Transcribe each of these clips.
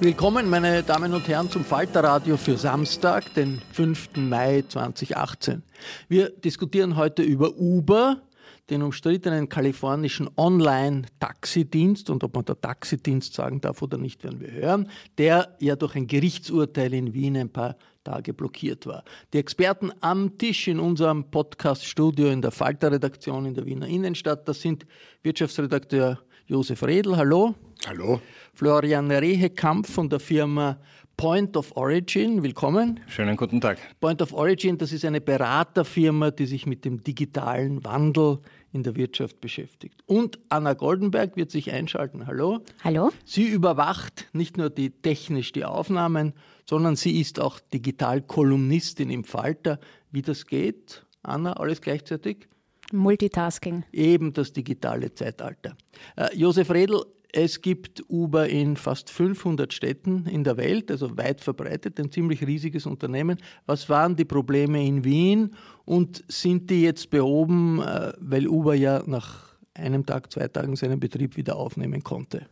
Willkommen, meine Damen und Herren, zum Falterradio für Samstag, den 5. Mai 2018. Wir diskutieren heute über Uber, den umstrittenen kalifornischen Online-Taxidienst und ob man der Taxidienst sagen darf oder nicht, werden wir hören, der ja durch ein Gerichtsurteil in Wien ein paar Tage blockiert war. Die Experten am Tisch in unserem Podcast-Studio in der Falter-Redaktion in der Wiener Innenstadt, das sind Wirtschaftsredakteur Josef Redl, hallo. Hallo. Florian Rehekamp von der Firma Point of Origin, willkommen. Schönen guten Tag. Point of Origin, das ist eine Beraterfirma, die sich mit dem digitalen Wandel in der Wirtschaft beschäftigt. Und Anna Goldenberg wird sich einschalten. Hallo. Hallo. Sie überwacht nicht nur die technisch die Aufnahmen, sondern sie ist auch Digital-Kolumnistin im Falter. Wie das geht? Anna, alles gleichzeitig? Multitasking. Eben das digitale Zeitalter. Äh, Josef Redl, es gibt Uber in fast 500 Städten in der Welt, also weit verbreitet, ein ziemlich riesiges Unternehmen. Was waren die Probleme in Wien und sind die jetzt behoben, äh, weil Uber ja nach einem Tag, zwei Tagen seinen Betrieb wieder aufnehmen konnte?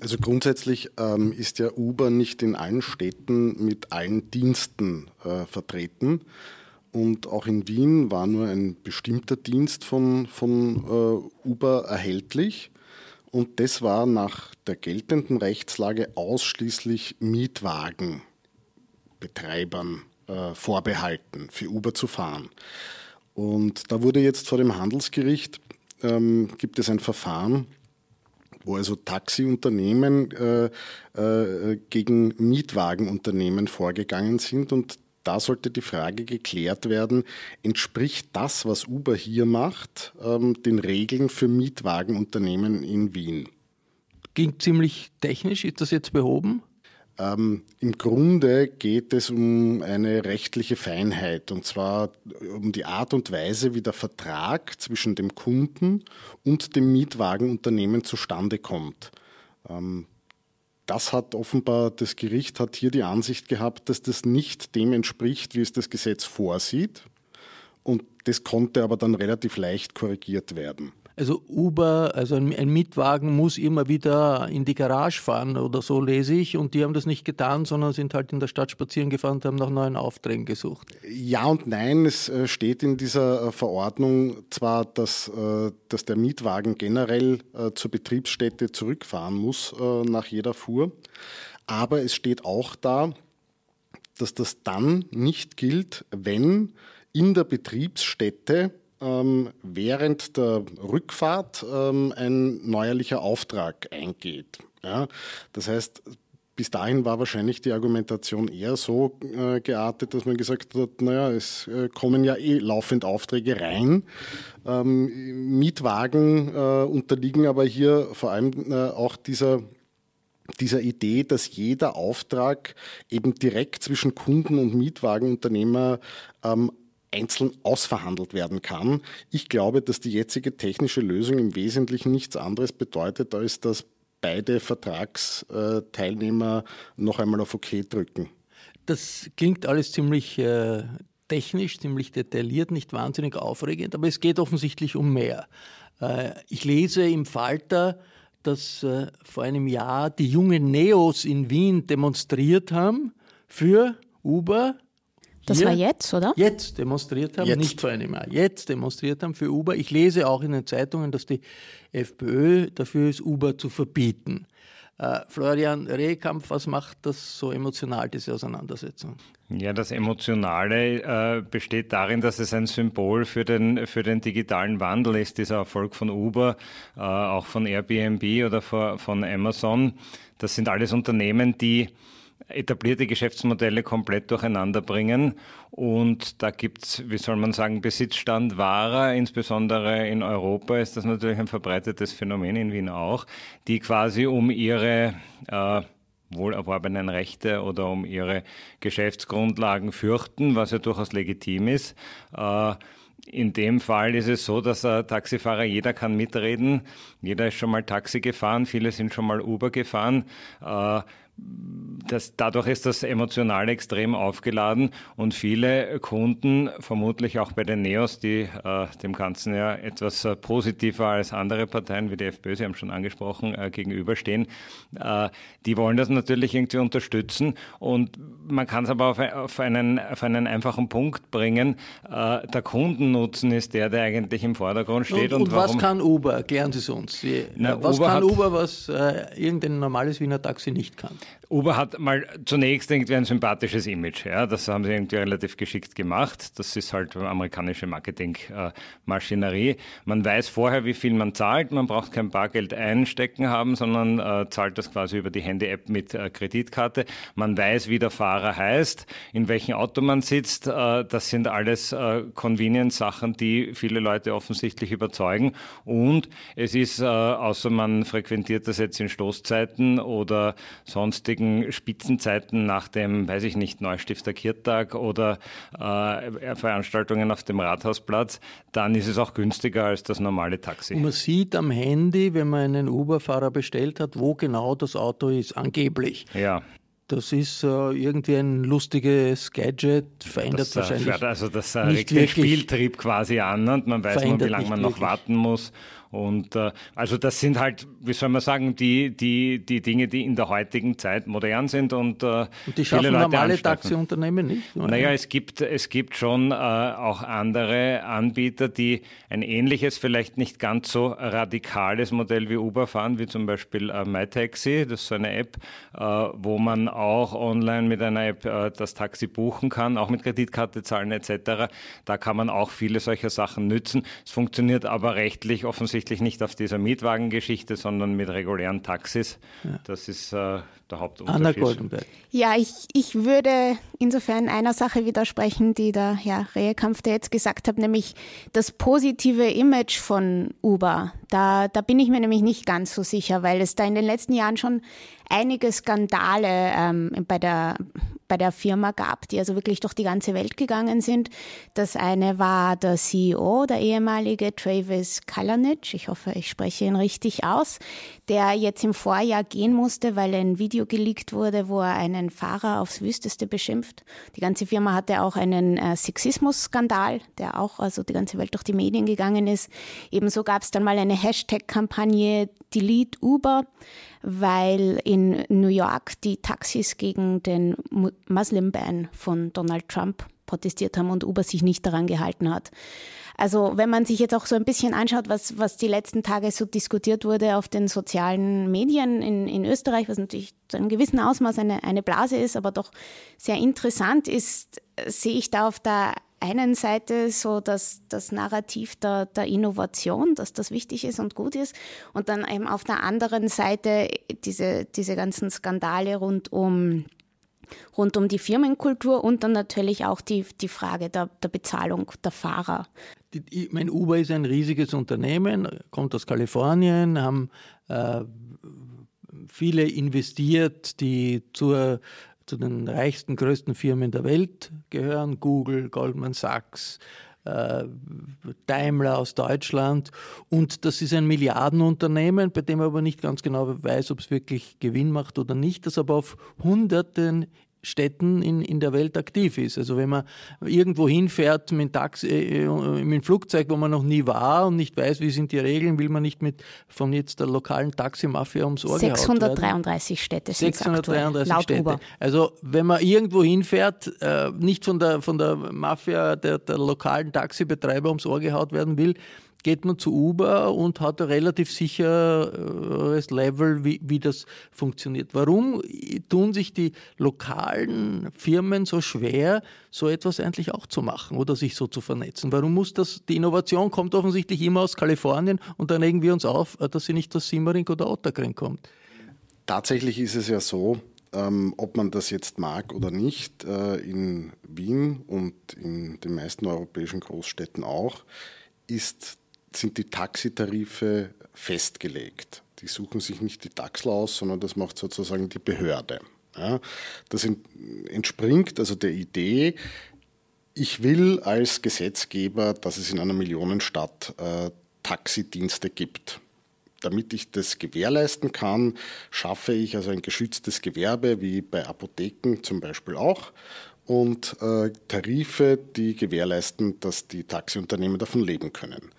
Also grundsätzlich ähm, ist ja Uber nicht in allen Städten mit allen Diensten äh, vertreten. Und auch in Wien war nur ein bestimmter Dienst von, von äh, Uber erhältlich. Und das war nach der geltenden Rechtslage ausschließlich Mietwagenbetreibern äh, vorbehalten, für Uber zu fahren. Und da wurde jetzt vor dem Handelsgericht, ähm, gibt es ein Verfahren, wo also Taxiunternehmen äh, äh, gegen Mietwagenunternehmen vorgegangen sind und da sollte die Frage geklärt werden, entspricht das, was Uber hier macht, ähm, den Regeln für Mietwagenunternehmen in Wien? Ging ziemlich technisch, ist das jetzt behoben? Ähm, Im Grunde geht es um eine rechtliche Feinheit und zwar um die Art und Weise, wie der Vertrag zwischen dem Kunden und dem Mietwagenunternehmen zustande kommt. Ähm, das hat offenbar, das Gericht hat hier die Ansicht gehabt, dass das nicht dem entspricht, wie es das Gesetz vorsieht. Und das konnte aber dann relativ leicht korrigiert werden. Also Uber, also ein Mietwagen muss immer wieder in die Garage fahren oder so lese ich. Und die haben das nicht getan, sondern sind halt in der Stadt spazieren gefahren und haben nach neuen Aufträgen gesucht. Ja und nein, es äh, steht in dieser äh, Verordnung zwar, dass, äh, dass der Mietwagen generell zur Betriebsstätte zurückfahren muss nach jeder Fuhr, aber es steht auch da, dass das dann nicht gilt, wenn in der Betriebsstätte ähm, während der Rückfahrt ähm, ein neuerlicher Auftrag eingeht. Ja? Das heißt, bis dahin war wahrscheinlich die Argumentation eher so äh, geartet, dass man gesagt hat, naja, es äh, kommen ja eh laufend Aufträge rein. Ähm, Mietwagen äh, unterliegen aber hier vor allem äh, auch dieser dieser Idee, dass jeder Auftrag eben direkt zwischen Kunden und Mietwagenunternehmer ähm, einzeln ausverhandelt werden kann. Ich glaube, dass die jetzige technische Lösung im Wesentlichen nichts anderes bedeutet, als dass beide Vertragsteilnehmer noch einmal auf OK drücken. Das klingt alles ziemlich äh, technisch, ziemlich detailliert, nicht wahnsinnig aufregend, aber es geht offensichtlich um mehr. Äh, ich lese im Falter, dass äh, vor einem Jahr die jungen Neos in Wien demonstriert haben für Uber. Das war jetzt, oder? Jetzt demonstriert haben, Jetzt. nicht vor einem Jahr. Jetzt demonstriert haben für Uber. Ich lese auch in den Zeitungen, dass die FPÖ dafür ist, Uber zu verbieten. Äh, Florian Rehkampf, was macht das so emotional, diese Auseinandersetzung? Ja, das Emotionale äh, besteht darin, dass es ein Symbol für den, für den digitalen Wandel ist, dieser Erfolg von Uber, äh, auch von Airbnb oder von, von Amazon. Das sind alles Unternehmen, die etablierte Geschäftsmodelle komplett durcheinander bringen. Und da gibt es, wie soll man sagen, Besitzstand wahrer, insbesondere in Europa ist das natürlich ein verbreitetes Phänomen, in Wien auch, die quasi um ihre äh, wohl erworbenen Rechte oder um ihre Geschäftsgrundlagen fürchten, was ja durchaus legitim ist. Äh, in dem Fall ist es so, dass ein Taxifahrer, jeder kann mitreden. Jeder ist schon mal Taxi gefahren, viele sind schon mal Uber gefahren. Äh, das, dadurch ist das emotional extrem aufgeladen und viele Kunden, vermutlich auch bei den Neos, die äh, dem Ganzen ja etwas äh, positiver als andere Parteien wie die FPÖ, Sie haben schon angesprochen, äh, gegenüberstehen, äh, die wollen das natürlich irgendwie unterstützen und man kann es aber auf, auf, einen, auf einen einfachen Punkt bringen. Äh, der Kundennutzen ist der, der eigentlich im Vordergrund steht. Und, Und, und was kann Uber? Erklären Sie es uns. Wie, Na, was Uber kann Uber, was äh, irgendein normales Wiener Taxi nicht kann? Uber hat mal zunächst irgendwie ein sympathisches Image. Ja, das haben sie irgendwie relativ geschickt gemacht. Das ist halt amerikanische Marketingmaschinerie. man weiß vorher, wie viel man zahlt. Man braucht kein Bargeld einstecken haben, sondern äh, zahlt das quasi über die Handy-App mit äh, Kreditkarte. Man weiß, wie der Fahrer heißt, in welchem Auto man sitzt. Äh, das sind alles äh, Convenience-Sachen, die viele Leute offensichtlich überzeugen. Und es ist, äh, außer man frequentiert das jetzt in Stoßzeiten oder sonstigen Spitzenzeiten nach dem, weiß ich nicht, Neustifter Kirtag oder äh, Veranstaltungen auf dem Rathausplatz, dann ist es auch günstiger als das normale Taxi. Und man sieht am Handy, wenn man einen Uber-Fahrer bestellt hat, wo genau das Auto ist, angeblich. Ja. Das ist äh, irgendwie ein lustiges Gadget, verändert Das, äh, wahrscheinlich. fährt also das äh, regt den Spieltrieb quasi an und man weiß nur, wie lange man noch warten muss. Und äh, also das sind halt, wie soll man sagen, die, die, die Dinge, die in der heutigen Zeit modern sind und, äh, Und die viele schaffen Leute normale. Taxiunternehmen nicht. oder? Naja, es gibt, es gibt schon äh, auch andere Anbieter, die ein ähnliches, vielleicht nicht ganz so radikales Modell wie Uber fahren, wie zum Beispiel äh, MyTaxi. Das ist so eine App, äh, wo man auch online mit einer App äh, das Taxi buchen kann, auch mit Kreditkarte zahlen etc. Da kann man auch viele solcher Sachen nützen. Es funktioniert aber rechtlich offensichtlich nicht auf dieser Mietwagengeschichte, sondern mit regulären Taxis. Das ist äh, der Hauptunterschied. Anna Goldenberg. Ja, ich, ich würde insofern einer Sache widersprechen, die der Herr Rehekampf da jetzt gesagt hat, nämlich das positive Image von Uber. Da, da bin ich mir nämlich nicht ganz so sicher, weil es da in den letzten Jahren schon einige Skandale ähm, bei, der, bei der Firma gab, die also wirklich durch die ganze Welt gegangen sind. Das eine war der CEO, der ehemalige Travis Kalanick, ich hoffe, ich spreche ihn richtig aus, der jetzt im Vorjahr gehen musste, weil ein Video geleakt wurde, wo er einen Fahrer aufs Wüsteste beschimpft. Die ganze Firma hatte auch einen äh, Sexismus-Skandal, der auch also die ganze Welt durch die Medien gegangen ist. Ebenso gab es dann mal eine Hashtag-Kampagne Delete Uber, weil in New York die Taxis gegen den Mu- Muslim-Ban von Donald Trump protestiert haben und Uber sich nicht daran gehalten hat. Also wenn man sich jetzt auch so ein bisschen anschaut, was, was die letzten Tage so diskutiert wurde auf den sozialen Medien in, in Österreich, was natürlich zu einem gewissen Ausmaß eine, eine Blase ist, aber doch sehr interessant ist, sehe ich da auf der einen Seite so das, das Narrativ der, der Innovation, dass das wichtig ist und gut ist. Und dann eben auf der anderen Seite diese, diese ganzen Skandale rund um rund um die Firmenkultur und dann natürlich auch die, die Frage der, der Bezahlung der Fahrer. Die- mein, Uber ist ein riesiges Unternehmen, kommt aus Kalifornien, haben äh, viele investiert, die zur, zu den reichsten, größten Firmen der Welt gehören. Google, Goldman Sachs, äh, Daimler aus Deutschland. Und das ist ein Milliardenunternehmen, bei dem man aber nicht ganz genau weiß, ob es wirklich Gewinn macht oder nicht, das aber auf hunderten Städten in, in der Welt aktiv ist. Also wenn man irgendwo hinfährt mit, Taxi, äh, mit dem Flugzeug, wo man noch nie war und nicht weiß, wie sind die Regeln, will man nicht mit von jetzt der lokalen Taximafia ums Ohr 633 Städte sind 633 Städte. Uber. Also wenn man irgendwo hinfährt, äh, nicht von der, von der Mafia der, der lokalen Taxibetreiber ums Ohr gehaut werden will, geht man zu Uber und hat ein relativ sicheres Level, wie, wie das funktioniert. Warum tun sich die lokalen Firmen so schwer, so etwas eigentlich auch zu machen oder sich so zu vernetzen? Warum muss das, die Innovation kommt offensichtlich immer aus Kalifornien und dann legen wir uns auf, dass sie nicht aus Simmering oder Otterkring kommt? Tatsächlich ist es ja so, ähm, ob man das jetzt mag oder nicht, äh, in Wien und in den meisten europäischen Großstädten auch, ist sind die Taxitarife festgelegt. Die suchen sich nicht die Taxel aus, sondern das macht sozusagen die Behörde. Ja, das entspringt also der Idee, ich will als Gesetzgeber, dass es in einer Millionenstadt äh, Taxidienste gibt. Damit ich das gewährleisten kann, schaffe ich also ein geschütztes Gewerbe, wie bei Apotheken zum Beispiel auch, und äh, Tarife, die gewährleisten, dass die Taxiunternehmen davon leben können.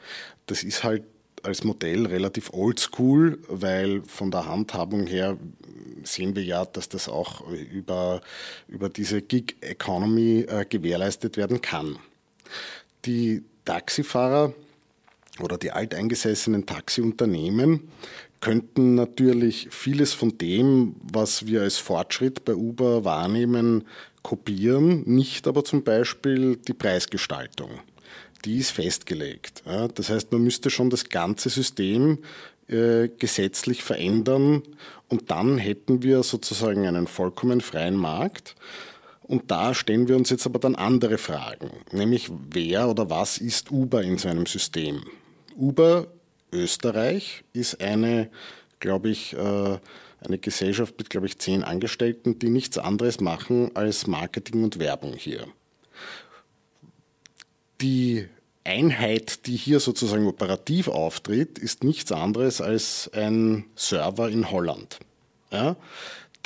Das ist halt als Modell relativ oldschool, weil von der Handhabung her sehen wir ja, dass das auch über, über diese Gig Economy äh, gewährleistet werden kann. Die Taxifahrer oder die alteingesessenen Taxiunternehmen könnten natürlich vieles von dem, was wir als Fortschritt bei Uber wahrnehmen, kopieren, nicht aber zum Beispiel die Preisgestaltung. Die ist festgelegt. Das heißt, man müsste schon das ganze System äh, gesetzlich verändern und dann hätten wir sozusagen einen vollkommen freien Markt. Und da stellen wir uns jetzt aber dann andere Fragen, nämlich wer oder was ist Uber in so einem System? Uber Österreich ist eine, glaube ich, äh, eine Gesellschaft mit, glaube ich, zehn Angestellten, die nichts anderes machen als Marketing und Werbung hier. Die Einheit, die hier sozusagen operativ auftritt, ist nichts anderes als ein Server in Holland. Ja,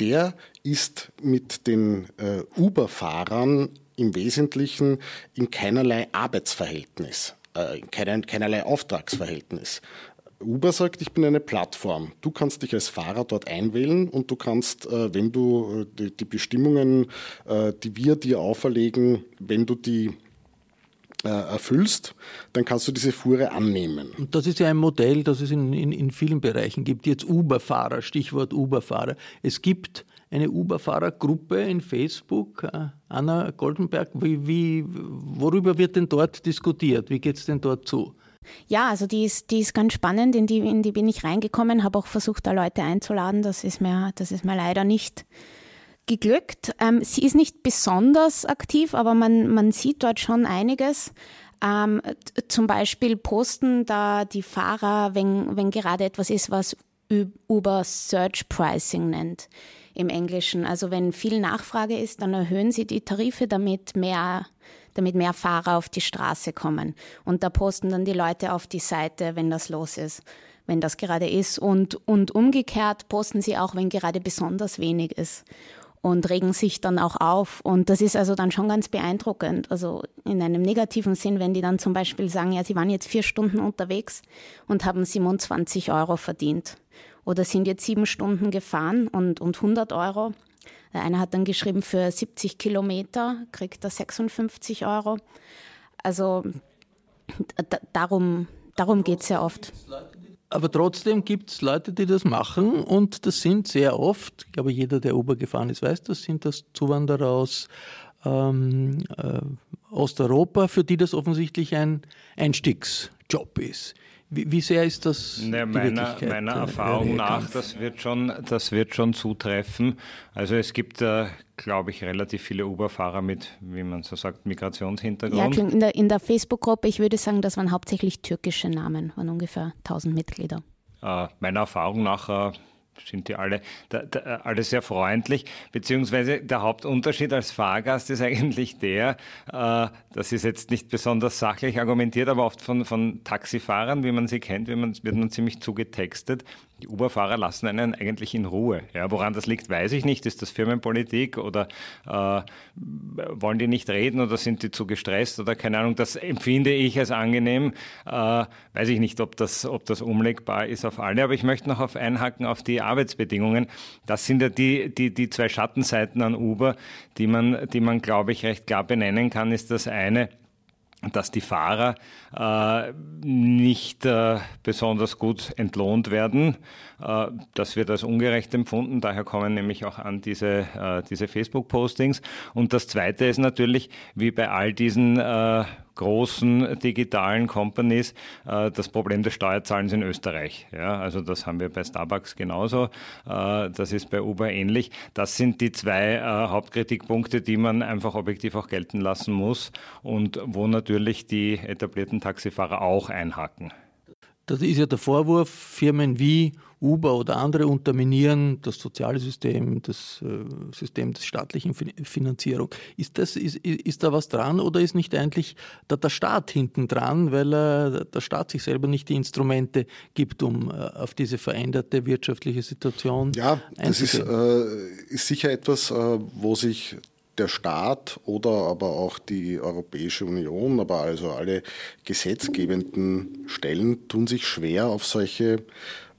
der ist mit den äh, Uber-Fahrern im Wesentlichen in keinerlei Arbeitsverhältnis, äh, kein, keinerlei Auftragsverhältnis. Uber sagt, ich bin eine Plattform. Du kannst dich als Fahrer dort einwählen und du kannst, äh, wenn du äh, die, Bestimmungen, äh, die wir dir auferlegen, wenn du die erfüllst, dann kannst du diese Fuhre annehmen. Und das ist ja ein Modell, das es in, in, in vielen Bereichen gibt. Jetzt Uber-Fahrer, Stichwort Uber-Fahrer. Es gibt eine Uber-Fahrergruppe in Facebook. Anna Goldenberg, wie, wie, worüber wird denn dort diskutiert? Wie geht es denn dort zu? Ja, also die ist, die ist ganz spannend, in die, in die bin ich reingekommen, habe auch versucht, da Leute einzuladen. Das ist mir, das ist mir leider nicht geglückt. Ähm, sie ist nicht besonders aktiv, aber man, man sieht dort schon einiges. Ähm, zum Beispiel posten da die Fahrer, wenn, wenn gerade etwas ist, was Uber Search Pricing nennt im Englischen. Also wenn viel Nachfrage ist, dann erhöhen sie die Tarife, damit mehr damit mehr Fahrer auf die Straße kommen. Und da posten dann die Leute auf die Seite, wenn das los ist, wenn das gerade ist. Und, und umgekehrt posten sie auch, wenn gerade besonders wenig ist und regen sich dann auch auf. Und das ist also dann schon ganz beeindruckend. Also in einem negativen Sinn, wenn die dann zum Beispiel sagen, ja, sie waren jetzt vier Stunden unterwegs und haben 27 Euro verdient. Oder sind jetzt sieben Stunden gefahren und, und 100 Euro. Der eine hat dann geschrieben, für 70 Kilometer kriegt er 56 Euro. Also darum, darum geht es ja oft. Aber trotzdem gibt es Leute, die das machen und das sind sehr oft, ich glaube, jeder, der Uber gefahren ist, weiß das, sind das Zuwanderer aus ähm, äh, Osteuropa, für die das offensichtlich ein Einstiegsjob ist. Wie, wie sehr ist das? Ne, meiner, meiner Erfahrung nach, das wird, schon, das wird schon zutreffen. Also es gibt, äh, glaube ich, relativ viele Uber-Fahrer mit, wie man so sagt, Migrationshintergrund. Ja, in der, in der Facebook-Gruppe, ich würde sagen, das waren hauptsächlich türkische Namen, waren ungefähr 1000 Mitglieder. Äh, meiner Erfahrung nach äh, sind die alle, da, da, alle sehr freundlich, beziehungsweise der Hauptunterschied als Fahrgast ist eigentlich der, äh, das ist jetzt nicht besonders sachlich argumentiert, aber oft von, von Taxifahrern, wie man sie kennt, wie man, wird man ziemlich zugetextet. Die Uber-Fahrer lassen einen eigentlich in Ruhe. Ja, woran das liegt, weiß ich nicht. Ist das Firmenpolitik oder äh, wollen die nicht reden oder sind die zu gestresst oder keine Ahnung. Das empfinde ich als angenehm. Äh, weiß ich nicht, ob das, ob das umlegbar ist auf alle. Aber ich möchte noch auf einhaken auf die Arbeitsbedingungen. Das sind ja die, die, die zwei Schattenseiten an Uber, die man, die man, glaube ich, recht klar benennen kann, ist das eine, dass die Fahrer äh, nicht äh, besonders gut entlohnt werden. Äh, das wird als ungerecht empfunden, daher kommen nämlich auch an diese, äh, diese Facebook-Postings. Und das Zweite ist natürlich, wie bei all diesen äh, großen digitalen Companies äh, das Problem des Steuerzahlens in Österreich. Ja, also das haben wir bei Starbucks genauso. Äh, das ist bei Uber ähnlich. Das sind die zwei äh, Hauptkritikpunkte, die man einfach objektiv auch gelten lassen muss und wo natürlich die etablierten Taxifahrer auch einhaken. Das ist ja der Vorwurf, Firmen wie Uber oder andere unterminieren das soziale System, das äh, System der staatlichen Finanzierung. Ist, das, ist, ist da was dran oder ist nicht eigentlich da der Staat hinten dran, weil der Staat sich selber nicht die Instrumente gibt, um äh, auf diese veränderte wirtschaftliche Situation Ja, das ist, äh, ist sicher etwas, äh, wo sich der Staat oder aber auch die Europäische Union, aber also alle gesetzgebenden Stellen tun sich schwer auf solche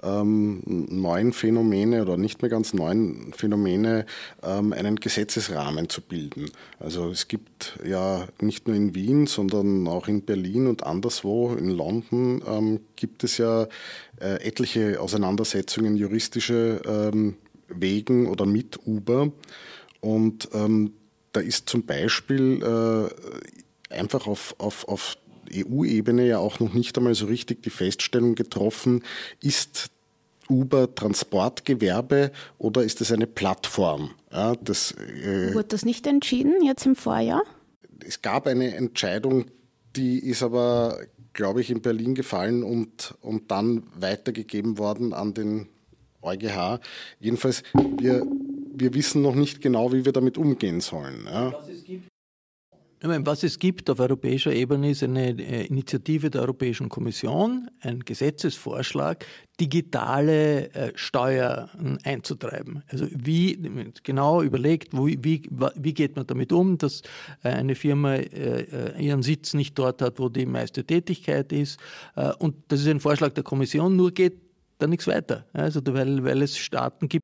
ähm, neuen Phänomene oder nicht mehr ganz neuen Phänomene ähm, einen Gesetzesrahmen zu bilden. Also es gibt ja nicht nur in Wien, sondern auch in Berlin und anderswo, in London, ähm, gibt es ja äh, etliche Auseinandersetzungen juristische ähm, Wegen oder mit Uber. Und ähm, da ist zum Beispiel äh, einfach auf, auf, auf EU-Ebene ja auch noch nicht einmal so richtig die Feststellung getroffen, ist Uber Transportgewerbe oder ist es eine Plattform? Ja, das, äh, Wurde das nicht entschieden jetzt im Vorjahr? Es gab eine Entscheidung, die ist aber, glaube ich, in Berlin gefallen und, und dann weitergegeben worden an den EuGH. Jedenfalls, wir, wir wissen noch nicht genau, wie wir damit umgehen sollen. Ja. Was es gibt auf europäischer Ebene ist eine äh, Initiative der Europäischen Kommission, ein Gesetzesvorschlag, digitale äh, Steuern einzutreiben. Also wie genau überlegt, wie, wie geht man damit um, dass äh, eine Firma ihren Sitz nicht dort hat, wo die meiste Tätigkeit ist. Und das ist ein Vorschlag der Kommission, nur geht da nichts weiter. Also weil, weil es Staaten gibt.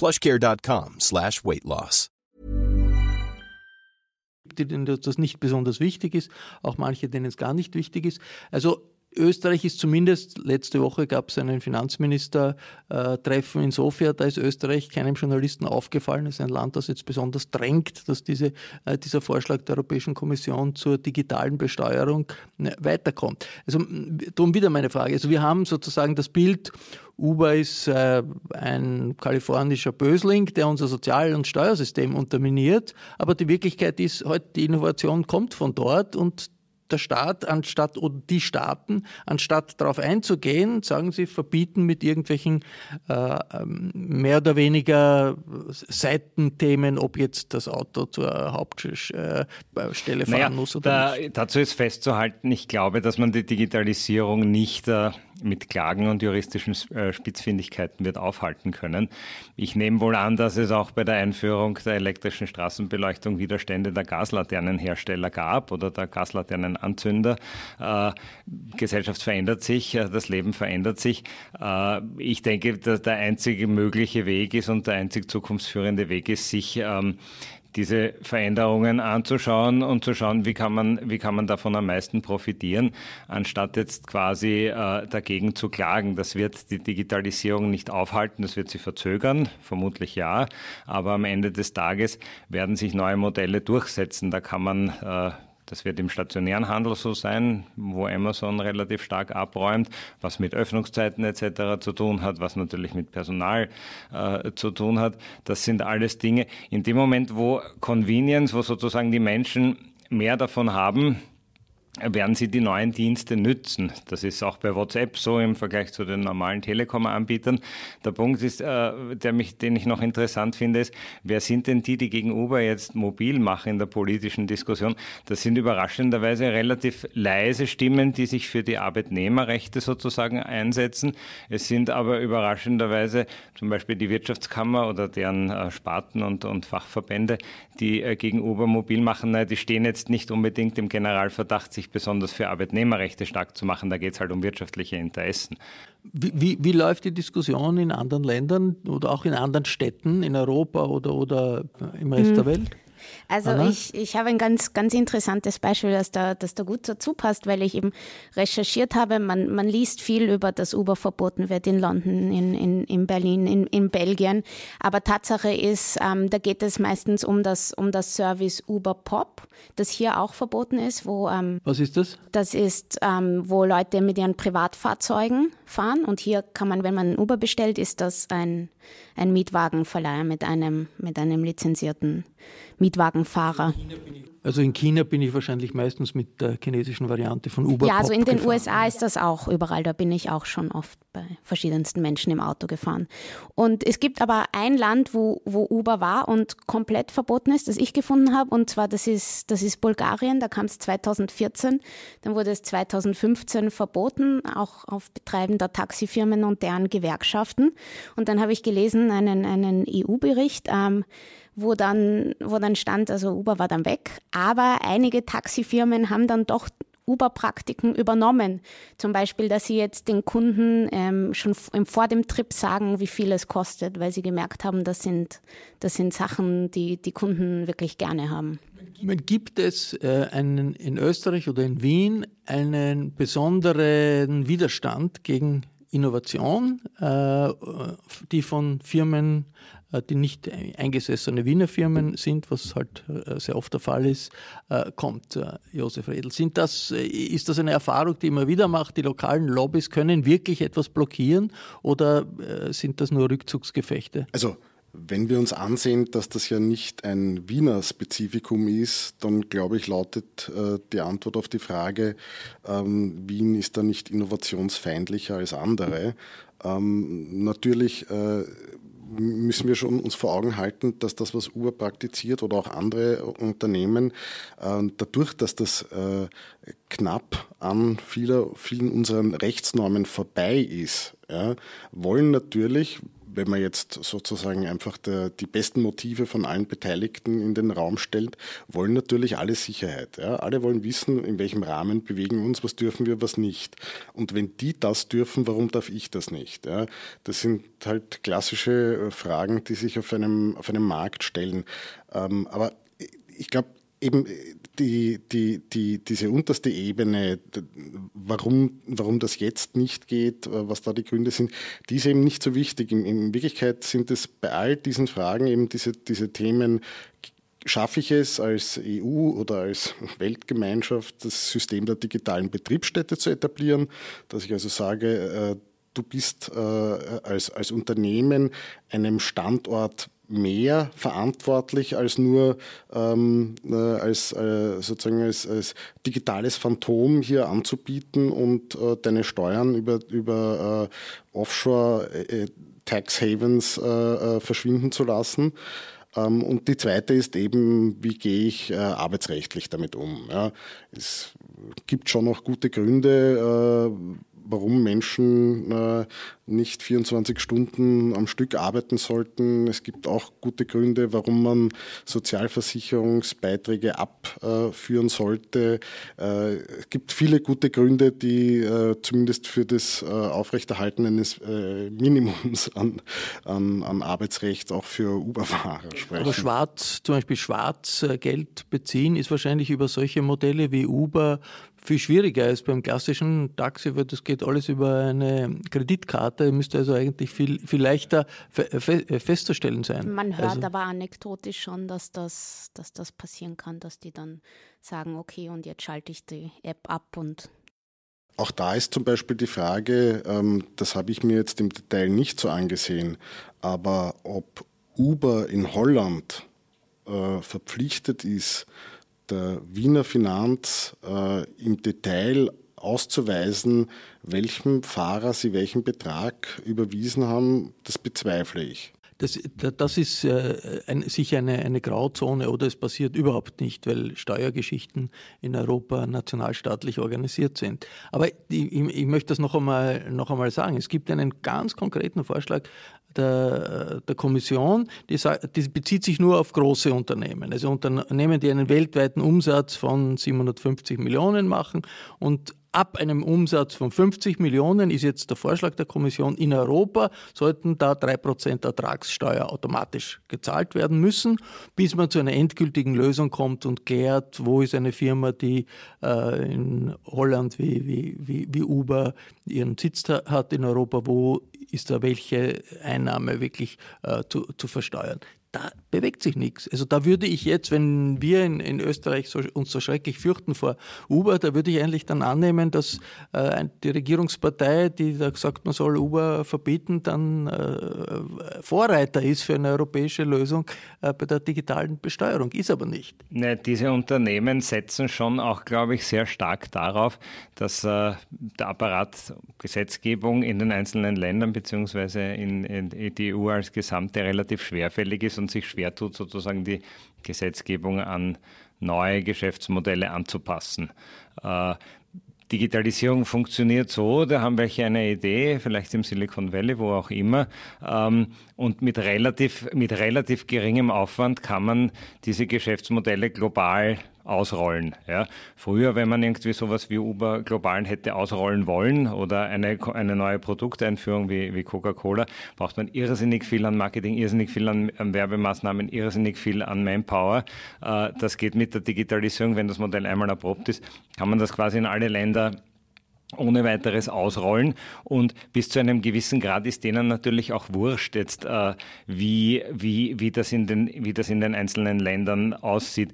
plushcare.com slash weight loss. Denen das nicht besonders wichtig ist, auch manche, denen es gar nicht wichtig ist. Also Österreich ist zumindest, letzte Woche gab es einen Finanzminister-Treffen in Sofia, da ist Österreich keinem Journalisten aufgefallen. Es ist ein Land, das jetzt besonders drängt, dass diese, äh, dieser Vorschlag der Europäischen Kommission zur digitalen Besteuerung äh, weiterkommt. Also darum wieder meine Frage. Also wir haben sozusagen das Bild, Uber ist äh, ein kalifornischer Bösling, der unser Sozial- und Steuersystem unterminiert, aber die Wirklichkeit ist, heute die Innovation kommt von dort und der Staat anstatt oder die Staaten, anstatt darauf einzugehen, sagen sie, verbieten mit irgendwelchen äh, ähm, mehr oder weniger Seitenthemen, ob jetzt das Auto zur Hauptstelle fahren naja, muss oder da, nicht. Dazu ist festzuhalten, ich glaube, dass man die Digitalisierung nicht äh, mit Klagen und juristischen äh, Spitzfindigkeiten wird aufhalten können. Ich nehme wohl an, dass es auch bei der Einführung der elektrischen Straßenbeleuchtung Widerstände der Gaslaternenhersteller gab oder der Gaslaternenanzünder. Äh, Gesellschaft verändert sich, äh, das Leben verändert sich. Ich denke, dass der einzige mögliche Weg ist und der einzig zukunftsführende Weg ist, sich ähm, diese Veränderungen anzuschauen und zu schauen, wie kann man, wie kann man davon am meisten profitieren, anstatt jetzt quasi äh, dagegen zu klagen. Das wird die Digitalisierung nicht aufhalten, das wird sie verzögern, vermutlich ja, aber am Ende des Tages werden sich neue Modelle durchsetzen. Da kann man äh, das wird im stationären Handel so sein, wo Amazon relativ stark abräumt, was mit Öffnungszeiten etc. zu tun hat, was natürlich mit Personal äh, zu tun hat. Das sind alles Dinge. In dem Moment, wo Convenience, wo sozusagen die Menschen mehr davon haben, werden sie die neuen Dienste nützen. Das ist auch bei WhatsApp so im Vergleich zu den normalen Telekom-Anbietern. Der Punkt ist, äh, der mich, den ich noch interessant finde, ist, wer sind denn die, die gegen Uber jetzt mobil machen in der politischen Diskussion? Das sind überraschenderweise relativ leise Stimmen, die sich für die Arbeitnehmerrechte sozusagen einsetzen. Es sind aber überraschenderweise zum Beispiel die Wirtschaftskammer oder deren äh, Sparten und, und Fachverbände, die äh, gegen Uber mobil machen. Die stehen jetzt nicht unbedingt im Generalverdacht, sich besonders für Arbeitnehmerrechte stark zu machen. Da geht es halt um wirtschaftliche Interessen. Wie, wie, wie, läuft die Diskussion in anderen Ländern oder auch in anderen Städten in Europa oder, oder im Rest mhm. der Welt? Also ich, ich habe ein ganz, ganz interessantes Beispiel, das da, das da gut dazu passt, weil ich eben recherchiert habe. Man, man liest viel über das Uber verboten wird in London, in, in, in Berlin, in, in Belgien. Aber Tatsache ist, ähm, da geht es meistens um das, um das Service Uber Pop, das hier auch verboten ist. Wo, ähm, Was ist das? Das ist, ähm, wo Leute mit ihren Privatfahrzeugen fahren. Und hier kann man, wenn man Uber bestellt, ist das ein, ein Mietwagenverleiher mit einem, mit einem lizenzierten Mietwagenfahrer. Also in China bin ich wahrscheinlich meistens mit der chinesischen Variante von Uber. Ja, also in den gefahren. USA ist das auch überall. Da bin ich auch schon oft bei verschiedensten Menschen im Auto gefahren. Und es gibt aber ein Land, wo, wo Uber war und komplett verboten ist, das ich gefunden habe. Und zwar, das ist, das ist Bulgarien. Da kam es 2014. Dann wurde es 2015 verboten, auch auf Betreiben der Taxifirmen und deren Gewerkschaften. Und dann habe ich gelesen, einen, einen EU-Bericht. Ähm, wo dann, wo dann stand, also Uber war dann weg, aber einige Taxifirmen haben dann doch Uber-Praktiken übernommen. Zum Beispiel, dass sie jetzt den Kunden ähm, schon vor dem Trip sagen, wie viel es kostet, weil sie gemerkt haben, das sind, das sind Sachen, die die Kunden wirklich gerne haben. Gibt es äh, einen, in Österreich oder in Wien einen besonderen Widerstand gegen Innovation, äh, die von Firmen äh, die nicht eingesessene Wiener Firmen sind, was halt äh, sehr oft der Fall ist, kommt Josef Redl. Sind das, ist das eine Erfahrung, die immer wieder macht? Die lokalen Lobbys können wirklich etwas blockieren oder sind das nur Rückzugsgefechte? Also wenn wir uns ansehen, dass das ja nicht ein Wiener Spezifikum ist, dann glaube ich, lautet äh, die Antwort auf die Frage, ähm, Wien ist da nicht innovationsfeindlicher als andere. Ähm, natürlich äh, müssen wir schon uns vor Augen halten, dass das, was Uber praktiziert oder auch andere Unternehmen, äh, dadurch, dass das äh, knapp an vieler, vielen unseren Rechtsnormen vorbei ist, wollen natürlich, wenn man jetzt sozusagen einfach der, die besten Motive von allen Beteiligten in den Raum stellt, wollen natürlich alle Sicherheit. Ja. Alle wollen wissen, in welchem Rahmen bewegen wir uns, was dürfen wir, was nicht. Und wenn die das dürfen, warum darf ich das nicht? Ja. Das sind halt klassische äh, Fragen, die sich auf einem, auf einem Markt stellen. Ähm, aber ich glaube, eben die, die, die, diese unterste Ebene, warum, warum das jetzt nicht geht, äh, was da die Gründe sind, die ist eben nicht so wichtig. In, in Wirklichkeit sind es bei all diesen Fragen eben diese, diese Themen, schaffe ich es als EU oder als Weltgemeinschaft, das System der digitalen Betriebsstätte zu etablieren, dass ich also sage, äh, du bist äh, als, als Unternehmen einem Standort mehr verantwortlich als nur ähm, äh, als äh, sozusagen als, als, digitales Phantom hier anzubieten und äh, deine Steuern über, über äh, Offshore äh, Tax Havens äh, verschwinden zu lassen. Ähm, und die zweite ist eben, wie gehe ich arbeitsrechtlich damit um? Ja, es gibt schon noch gute Gründe, warum Menschen äh, nicht 24 Stunden am Stück arbeiten sollten. Es gibt auch gute Gründe, warum man Sozialversicherungsbeiträge abführen sollte. Äh, es gibt viele gute Gründe, die äh, zumindest für das Aufrechterhalten eines Minimums an, an, an Arbeitsrecht auch für Uber-Fahrer sprechen. Aber schwarz, zum Beispiel Schwarzgeld beziehen, ist wahrscheinlich über solche Modelle wie Uber viel schwieriger als beim klassischen Taxi, weil das geht alles über eine Kreditkarte, müsste also eigentlich viel, viel leichter festzustellen sein. Man hört also, aber anekdotisch schon, dass das, dass das passieren kann, dass die dann sagen, okay, und jetzt schalte ich die App ab und auch da ist zum Beispiel die Frage, ähm, das habe ich mir jetzt im Detail nicht so angesehen, aber ob Uber in Holland äh, verpflichtet ist, der Wiener Finanz äh, im Detail auszuweisen, welchem Fahrer sie welchen Betrag überwiesen haben, das bezweifle ich. Das, das ist äh, ein, sicher eine, eine Grauzone oder es passiert überhaupt nicht, weil Steuergeschichten in Europa nationalstaatlich organisiert sind. Aber ich, ich möchte das noch einmal, noch einmal sagen. Es gibt einen ganz konkreten Vorschlag der, der Kommission, die, die, bezieht sich nur auf große Unternehmen. Also Unternehmen, die einen weltweiten Umsatz von 750 Millionen machen und ab einem Umsatz von 50 Millionen ist jetzt der Vorschlag der Kommission in Europa, sollten da 3% Ertragssteuer automatisch gezahlt werden müssen, bis man zu einer endgültigen Lösung kommt und klärt, wo ist eine Firma, die äh, in Holland wie, wie, wie, wie Uber ihren Sitz hat in Europa, wo ist da welche Einnahme wirklich äh, zu, zu versteuern da bewegt sich nichts. Also da würde ich jetzt, wenn wir in, in Österreich so, uns so schrecklich fürchten vor Uber, da würde ich eigentlich dann annehmen, dass äh, die Regierungspartei, die da sagt, man soll Uber verbieten, dann äh, Vorreiter ist für eine europäische Lösung äh, bei der digitalen Besteuerung. Ist aber nicht. Nee, diese Unternehmen setzen schon auch, glaube ich, sehr stark darauf, dass äh, der Apparat Gesetzgebung in den einzelnen Ländern beziehungsweise in, in die EU als Gesamte relativ schwerfällig ist und sich schwer tut, sozusagen die Gesetzgebung an neue Geschäftsmodelle anzupassen. Äh, Digitalisierung funktioniert so, da haben welche eine Idee, vielleicht im Silicon Valley, wo auch immer, ähm, und mit relativ, mit relativ geringem Aufwand kann man diese Geschäftsmodelle global ausrollen. Ja. Früher, wenn man irgendwie sowas wie Uber global hätte ausrollen wollen oder eine, eine neue Produkteinführung wie, wie Coca-Cola, braucht man irrsinnig viel an Marketing, irrsinnig viel an, Werbemaßnahmen, irrsinnig viel an Manpower. Äh, das geht mit der Digitalisierung, wenn das Modell einmal erprobt ist, kann man das quasi in alle Länder ohne weiteres ausrollen. Und bis zu einem gewissen Grad ist denen natürlich auch wurscht jetzt, äh, wie, wie, wie, das in den, wie das in den einzelnen Ländern aussieht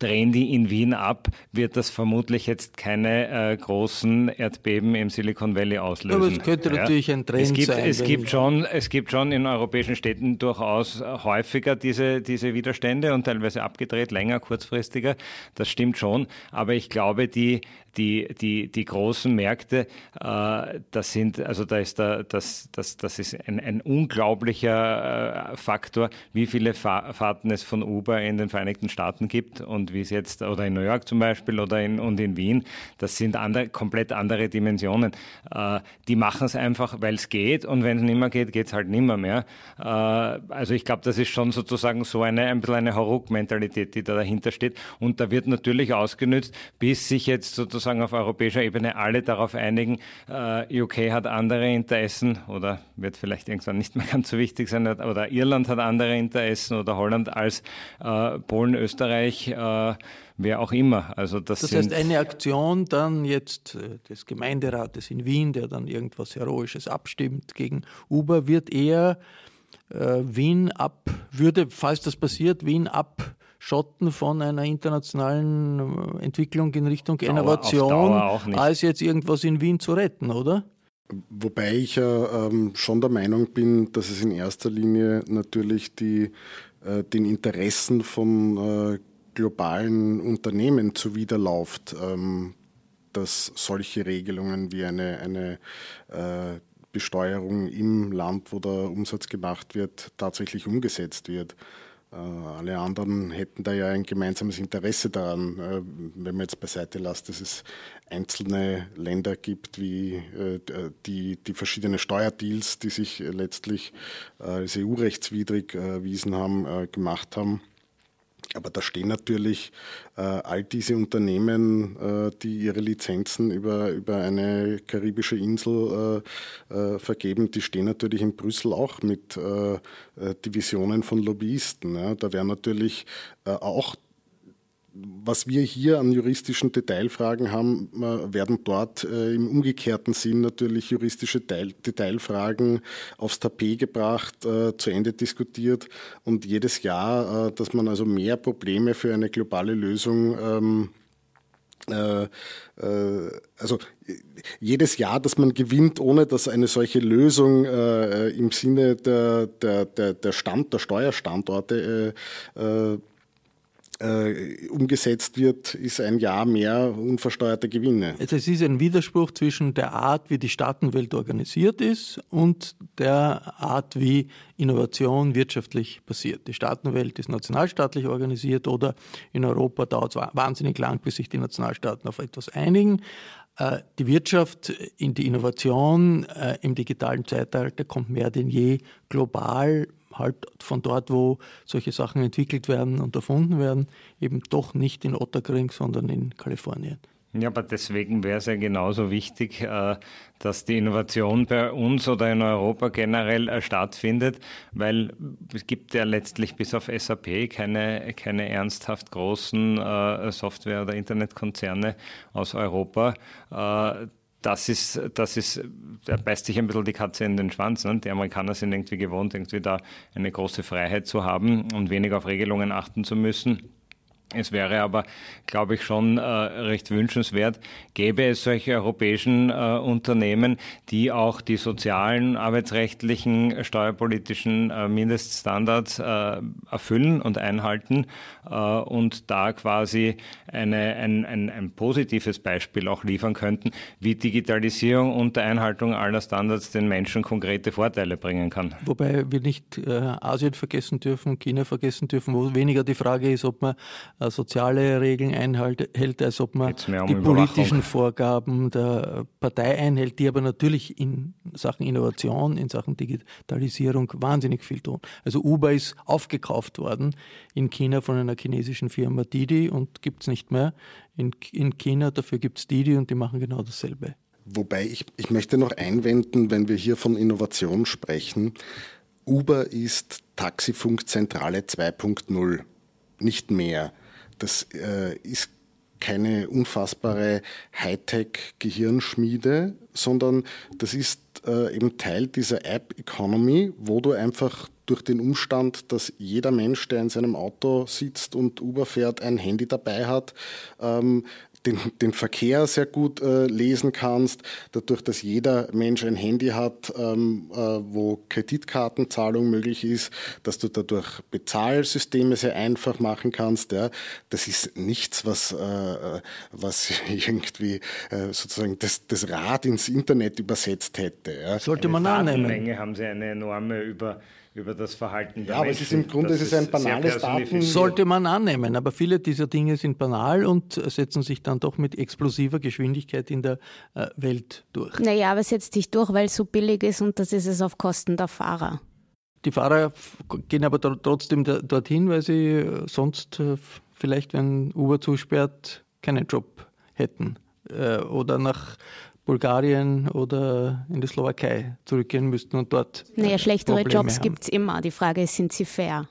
drehen die in Wien ab, wird das vermutlich jetzt keine äh, großen Erdbeben im Silicon Valley auslösen. Aber es könnte ja. natürlich ein Trend es gibt, sein. Es gibt, schon, es gibt schon in europäischen Städten durchaus häufiger diese, diese Widerstände und teilweise abgedreht, länger, kurzfristiger. Das stimmt schon. Aber ich glaube, die, die, die, die großen Märkte, äh, das sind, also da ist da, das, das, das ist ein, ein unglaublicher äh, Faktor, wie viele Fa Fahrten es von Uber in den Vereinigten Staaten gibt und wie es jetzt, oder in New York zum Beispiel oder in, und in Wien, das sind andere, komplett andere Dimensionen. Äh, die machen es einfach, weil es geht und wenn es nicht mehr geht, geht es halt nimmer mehr. Also ich glaube, das ist schon sozusagen so eine, ein bisschen eine Hauruck-Mentalität, die da dahinter steht und da wird natürlich ausgenützt, bis sich jetzt sozusagen sozusagen auf europäischer Ebene alle darauf einigen, äh, UK hat andere Interessen oder wird vielleicht irgendwann nicht mehr ganz so wichtig sein, oder Irland hat andere Interessen oder Holland als äh, Polen, Österreich, äh, wer auch immer. Also das, das heißt, eine Aktion dann jetzt äh, des Gemeinderates in Wien, der dann irgendwas Heroisches abstimmt gegen Uber, wird eher äh, Wien ab, würde, falls das passiert, Wien ab Schotten von einer internationalen äh, Entwicklung in Richtung Dauer, Innovation, als jetzt irgendwas in Wien zu retten, oder? Wobei ich ja ähm, schon der Meinung bin, dass es in erster Linie natürlich die, äh, den Interessen von äh, globalen Unternehmen zuwiderläuft, ähm, dass solche Regelungen wie eine, eine äh, Besteuerung im Land, wo der Umsatz gemacht wird, tatsächlich umgesetzt wird. Alle anderen hätten da ja ein gemeinsames Interesse daran, wenn man jetzt beiseite lässt, dass es einzelne Länder gibt, wie die, die verschiedene Steuerdeals, die sich letztlich als EU-rechtswidrig erwiesen haben, gemacht haben. Aber da stehen natürlich äh, all diese Unternehmen, äh, die ihre Lizenzen über, über eine karibische Insel äh, äh vergeben, die stehen natürlich in Brüssel auch mit äh, äh, Divisionen von Lobbyisten. Ja. Da werden natürlich auch was wir hier an juristischen Detailfragen haben, werden dort äh, im umgekehrten Sinn natürlich juristische Detailfragen aufs Tapet gebracht, äh, zu Ende diskutiert und jedes Jahr, äh, dass man also mehr Probleme für eine globale Lösung ähm, äh, äh, also jedes Jahr, dass man gewinnt, ohne dass eine solche Lösung äh, im Sinne der, der, der, Stand, der Steuerstandorte äh, äh, umgesetzt wird, ist ein Jahr mehr unversteuerte Gewinne. Also es ist ein Widerspruch zwischen der Art, wie die Staatenwelt organisiert ist und der Art, wie Innovation wirtschaftlich passiert. Die Staatenwelt ist nationalstaatlich organisiert oder in Europa dauert es wahnsinnig lang, bis sich die Nationalstaaten auf etwas einigen. Äh, die Wirtschaft in die Innovation äh, im digitalen Zeitalter kommt mehr denn je global halt von dort, wo solche Sachen entwickelt werden und erfunden werden, eben doch nicht in Otterkring, sondern in Kalifornien. Ja, aber deswegen wäre es ja genauso wichtig, äh, dass die Innovation bei uns oder in Europa generell äh, stattfindet, weil es gibt ja letztlich bis auf SAP keine, keine ernsthaft großen äh, Software- oder Internetkonzerne aus Europa das ist, das ist, da beißt sich ein bisschen die Katze in den Schwanz. Ne? Die Amerikaner sind irgendwie gewohnt, irgendwie da eine große Freiheit zu haben und weniger auf Regelungen achten zu müssen. Es wäre aber, glaube ich, schon äh, recht wünschenswert, gäbe es solche europäischen äh, Unternehmen, die auch die sozialen, arbeitsrechtlichen, steuerpolitischen äh, Mindeststandards äh, erfüllen und einhalten äh, und da quasi eine, ein, ein, ein positives Beispiel auch liefern könnten, wie Digitalisierung unter Einhaltung aller Standards den Menschen konkrete Vorteile bringen kann. Wobei wir nicht äh, Asien vergessen dürfen, China vergessen dürfen, wo weniger die Frage ist, ob man soziale Regeln einhält, als ob man die politischen Vorgaben der Partei einhält, die aber natürlich in Sachen Innovation, in Sachen Digitalisierung wahnsinnig viel tun. Also Uber ist aufgekauft worden in China von einer chinesischen Firma Didi und gibt es nicht mehr in, in China. Dafür gibt es Didi und die machen genau dasselbe. Wobei ich, ich möchte noch einwenden, wenn wir hier von Innovation sprechen, Uber ist Taxifunkzentrale 2.0, nicht mehr. Das äh, ist keine unfassbare Hightech-Gehirnschmiede, sondern das ist äh, eben Teil dieser App-Economy, wo du einfach durch den Umstand, dass jeder Mensch, der in seinem Auto sitzt und Uber fährt, ein Handy dabei hat, ähm, den, den Verkehr sehr gut äh, lesen kannst, dadurch, dass jeder Mensch ein Handy hat, ähm, äh, wo Kreditkartenzahlung möglich ist, dass du dadurch Bezahlsysteme sehr einfach machen kannst. Ja. Das ist nichts, was, äh, was irgendwie äh, sozusagen das, das Rad ins Internet übersetzt hätte. Ja. Sollte man annehmen. Menge haben sie eine enorme über über das Verhalten der ja, aber es ist im Grunde es ist ein banales Daten. Sollte man annehmen, aber viele dieser Dinge sind banal und setzen sich dann doch mit explosiver Geschwindigkeit in der äh, Welt durch. Naja, aber es setzt sich durch, weil es so billig ist und das ist es auf Kosten der Fahrer. Die Fahrer gehen aber trotzdem dorthin, weil sie äh, sonst äh, vielleicht, wenn Uber zusperrt, keinen Job hätten. Oder nach Bulgarien oder in die Slowakei zurückgehen müssten und dort. Naja, schlechtere Probleme Jobs gibt es immer. Die Frage ist, sind sie fair?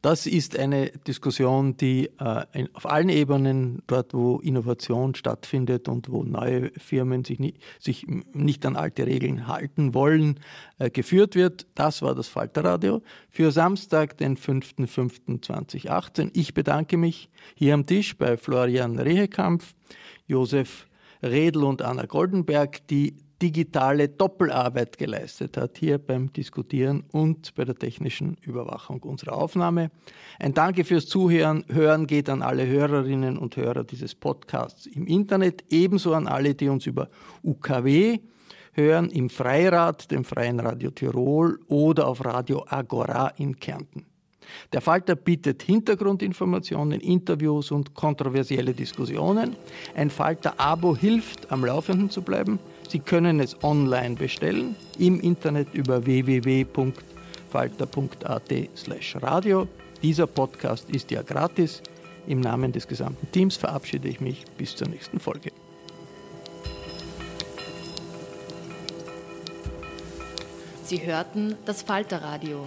Das ist eine Diskussion, die äh, auf allen Ebenen, dort wo Innovation stattfindet und wo neue Firmen sich, nie, sich nicht an alte Regeln halten wollen, äh, geführt wird. Das war das Falterradio für Samstag, den 5.5.2018. Ich bedanke mich hier am Tisch bei Florian Rehekampf, Josef Redl und Anna Goldenberg, die digitale Doppelarbeit geleistet hat, hier beim Diskutieren und bei der technischen Überwachung unserer Aufnahme. Ein Danke fürs Zuhören Hören geht an alle Hörerinnen und Hörer dieses Podcasts im Internet, ebenso an alle, die uns über UKW hören, im Freirad, dem Freien Radio Tirol oder auf Radio Agora in Kärnten. Der Falter bietet Hintergrundinformationen, Interviews und kontroversielle Diskussionen. Ein Falter-Abo hilft, am Laufenden zu bleiben. Sie können es online bestellen, im Internet über www.falter.at/radio. Dieser Podcast ist ja gratis. Im Namen des gesamten Teams verabschiede ich mich bis zur nächsten Folge. Sie hörten das Falterradio